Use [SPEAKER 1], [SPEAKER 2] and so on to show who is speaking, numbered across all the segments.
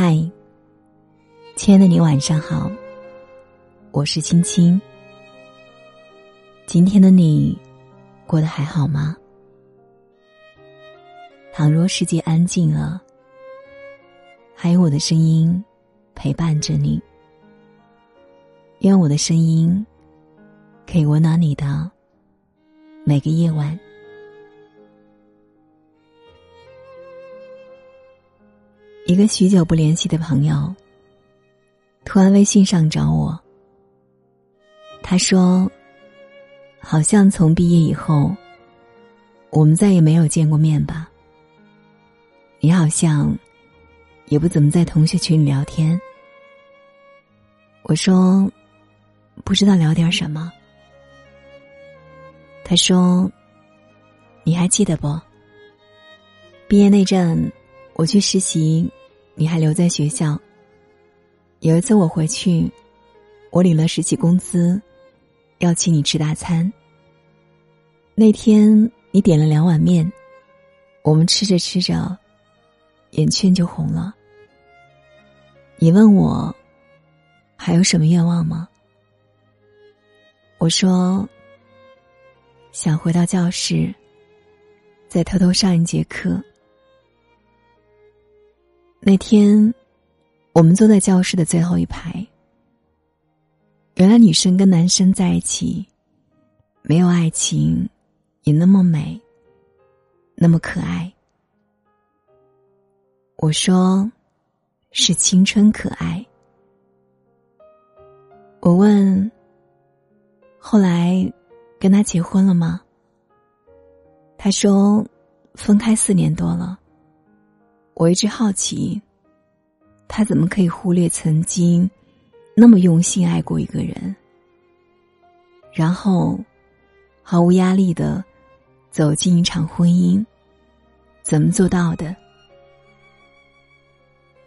[SPEAKER 1] 嗨，亲爱的你，晚上好。我是青青。今天的你过得还好吗？倘若世界安静了，还有我的声音陪伴着你。愿我的声音可以温暖你的每个夜晚。一个许久不联系的朋友，突然微信上找我。他说：“好像从毕业以后，我们再也没有见过面吧？你好像也不怎么在同学群里聊天。”我说：“不知道聊点什么。”他说：“你还记得不？毕业那阵，我去实习。”你还留在学校。有一次我回去，我领了实习工资，要请你吃大餐。那天你点了两碗面，我们吃着吃着，眼圈就红了。你问我还有什么愿望吗？我说想回到教室，再偷偷上一节课。那天，我们坐在教室的最后一排。原来女生跟男生在一起，没有爱情，也那么美，那么可爱。我说，是青春可爱。我问，后来跟他结婚了吗？他说，分开四年多了。我一直好奇，他怎么可以忽略曾经那么用心爱过一个人，然后毫无压力的走进一场婚姻，怎么做到的？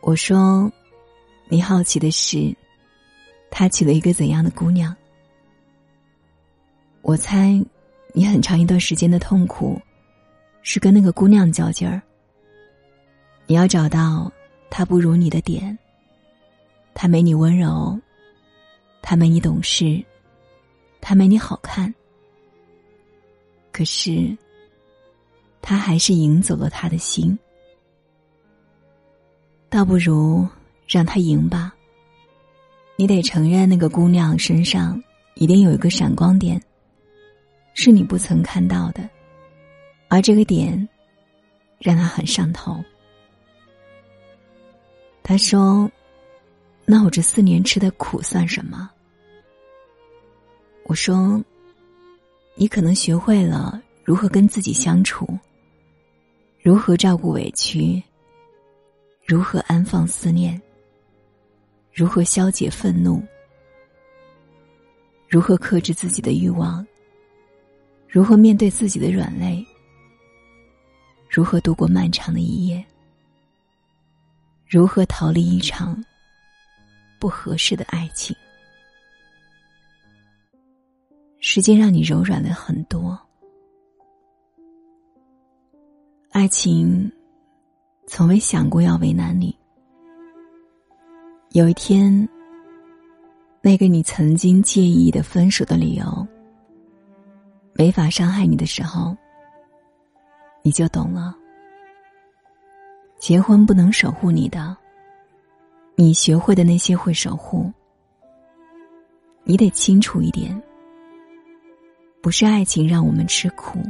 [SPEAKER 1] 我说，你好奇的是，他娶了一个怎样的姑娘？我猜，你很长一段时间的痛苦，是跟那个姑娘较劲儿。你要找到他不如你的点，他没你温柔，他没你懂事，他没你好看。可是，他还是赢走了他的心。倒不如让他赢吧。你得承认，那个姑娘身上一定有一个闪光点，是你不曾看到的，而这个点，让他很上头。他说：“那我这四年吃的苦算什么？”我说：“你可能学会了如何跟自己相处，如何照顾委屈，如何安放思念，如何消解愤怒，如何克制自己的欲望，如何面对自己的软肋，如何度过漫长的一夜。”如何逃离一场不合适的爱情？时间让你柔软了很多。爱情从未想过要为难你。有一天，那个你曾经介意的分手的理由没法伤害你的时候，你就懂了。结婚不能守护你的，你学会的那些会守护。你得清楚一点，不是爱情让我们吃苦，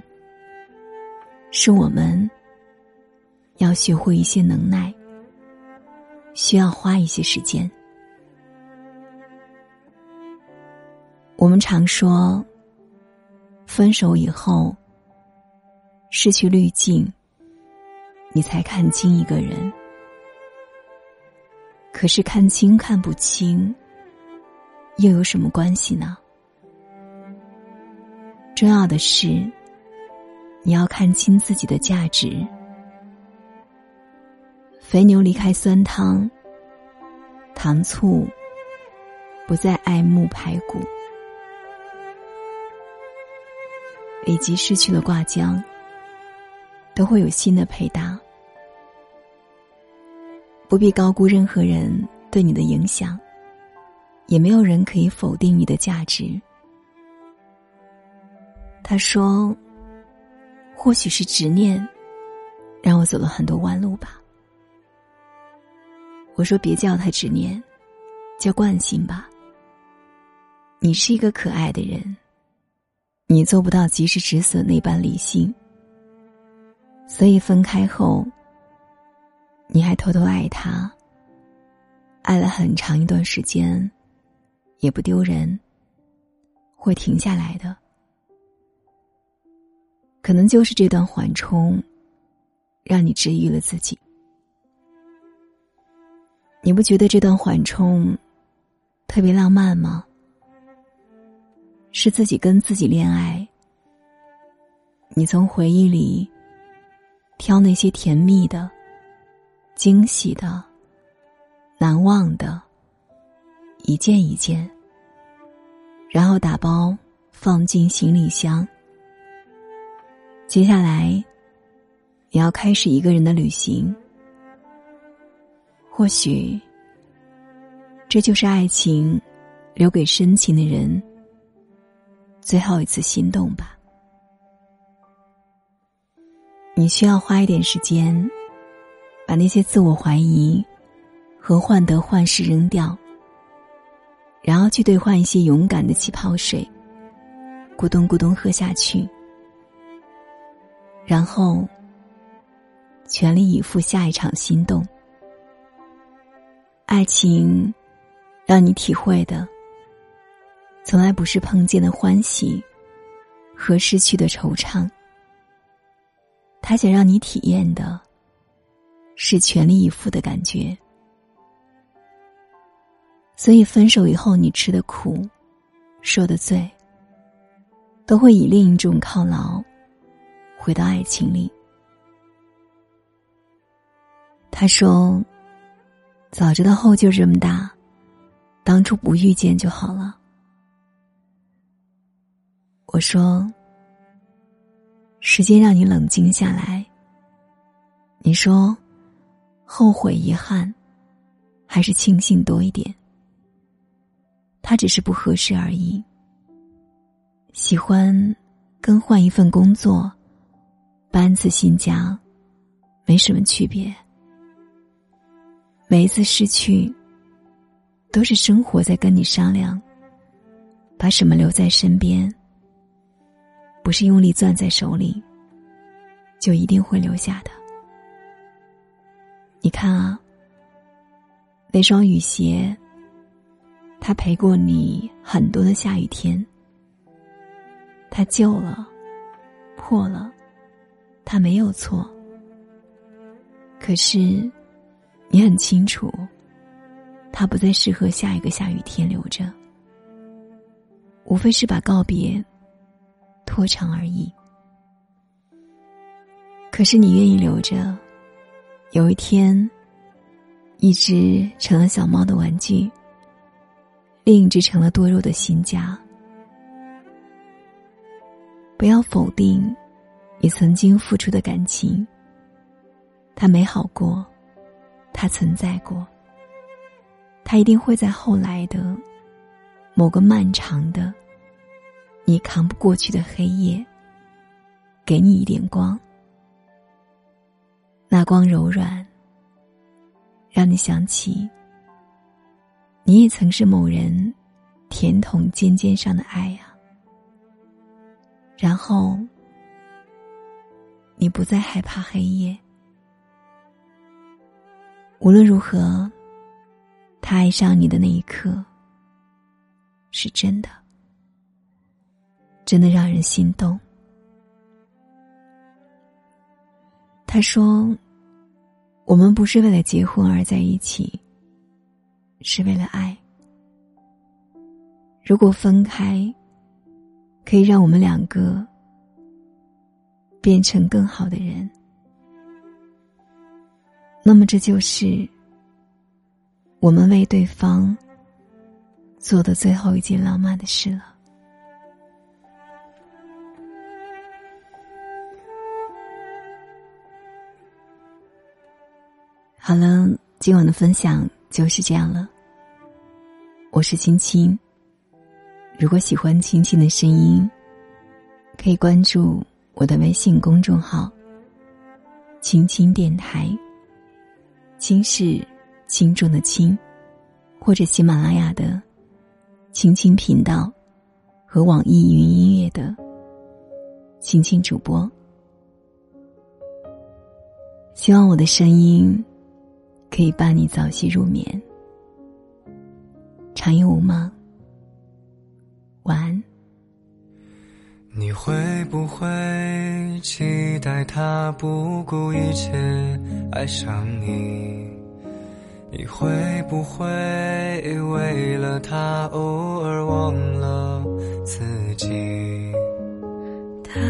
[SPEAKER 1] 是我们要学会一些能耐，需要花一些时间。我们常说，分手以后失去滤镜。你才看清一个人，可是看清看不清，又有什么关系呢？重要的是，你要看清自己的价值。肥牛离开酸汤，糖醋不再爱慕排骨，以及失去了挂浆，都会有新的配搭。不必高估任何人对你的影响，也没有人可以否定你的价值。他说：“或许是执念，让我走了很多弯路吧。”我说：“别叫他执念，叫惯性吧。你是一个可爱的人，你做不到及时止损那般理性，所以分开后。”你还偷偷爱他，爱了很长一段时间，也不丢人，会停下来的。可能就是这段缓冲，让你治愈了自己。你不觉得这段缓冲特别浪漫吗？是自己跟自己恋爱，你从回忆里挑那些甜蜜的。惊喜的，难忘的，一件一件，然后打包放进行李箱。接下来，你要开始一个人的旅行。或许，这就是爱情留给深情的人最后一次心动吧。你需要花一点时间。把那些自我怀疑和患得患失扔掉，然后去兑换一些勇敢的气泡水，咕咚咕咚喝下去，然后全力以赴下一场心动。爱情让你体会的，从来不是碰见的欢喜和失去的惆怅，他想让你体验的。是全力以赴的感觉，所以分手以后，你吃的苦，受的罪，都会以另一种犒劳，回到爱情里。他说：“早知道后劲这么大，当初不遇见就好了。”我说：“时间让你冷静下来。”你说。后悔、遗憾，还是庆幸多一点。他只是不合适而已。喜欢更换一份工作，搬次新家，没什么区别。每一次失去，都是生活在跟你商量，把什么留在身边。不是用力攥在手里，就一定会留下的。你看啊，那双雨鞋，它陪过你很多的下雨天。它旧了，破了，它没有错。可是，你很清楚，它不再适合下一个下雨天留着，无非是把告别拖长而已。可是你愿意留着。有一天，一只成了小猫的玩具，另一只成了多肉的新家。不要否定你曾经付出的感情，它美好过，它存在过，它一定会在后来的某个漫长的、你扛不过去的黑夜，给你一点光。那光柔软，让你想起，你也曾是某人甜筒尖尖上的爱呀。然后，你不再害怕黑夜。无论如何，他爱上你的那一刻，是真的，真的让人心动。他说：“我们不是为了结婚而在一起，是为了爱。如果分开，可以让我们两个变成更好的人，那么这就是我们为对方做的最后一件浪漫的事了。”好了，今晚的分享就是这样了。我是青青。如果喜欢青青的声音，可以关注我的微信公众号“青青电台”。青是轻重的轻，或者喜马拉雅的青青频道和网易云音乐的青青主播。希望我的声音可以伴你早些入眠，长夜无梦。晚安。
[SPEAKER 2] 你会不会期待他不顾一切爱上你？你会不会为了他偶尔忘了自己？
[SPEAKER 3] 他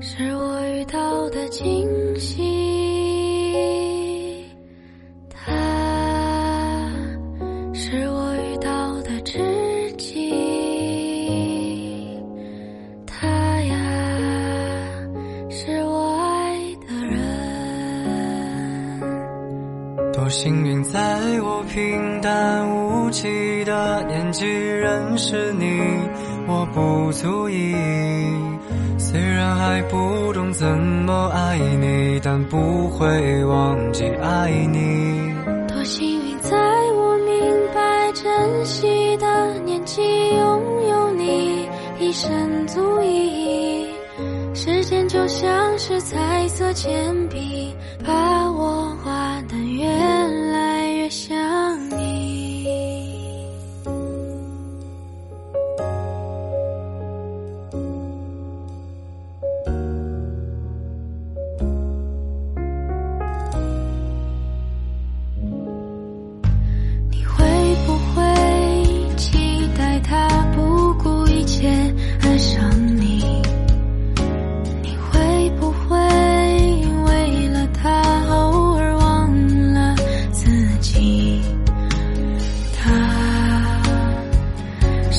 [SPEAKER 3] 是我遇到的惊喜。
[SPEAKER 2] 平淡无奇的年纪认识你，我不足以。虽然还不懂怎么爱你，但不会忘记爱你。
[SPEAKER 3] 多幸运，在我明白珍惜的年纪，拥有你一生足矣。时间就像是彩色铅笔，把我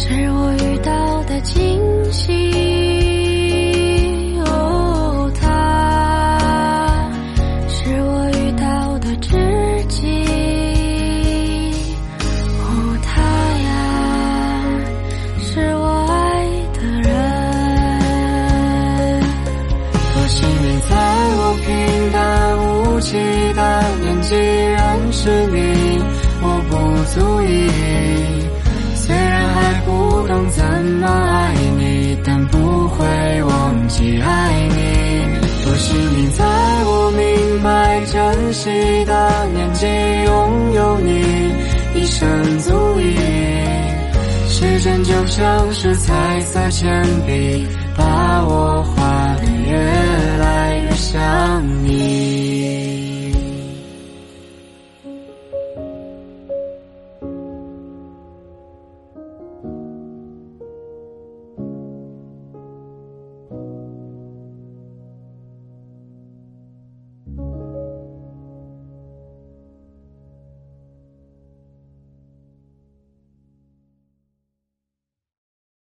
[SPEAKER 3] 是我遇到的惊喜，哦，他是我遇到的知己，哦，他呀，是我爱的人。
[SPEAKER 2] 多幸运，在我平淡无奇的年纪认识你，我不足以，虽然害怕。不懂怎么爱你，但不会忘记爱你。多幸运，在我明白珍惜的年纪，拥有你一生足矣。时间就像是彩色铅笔，把我画的越来。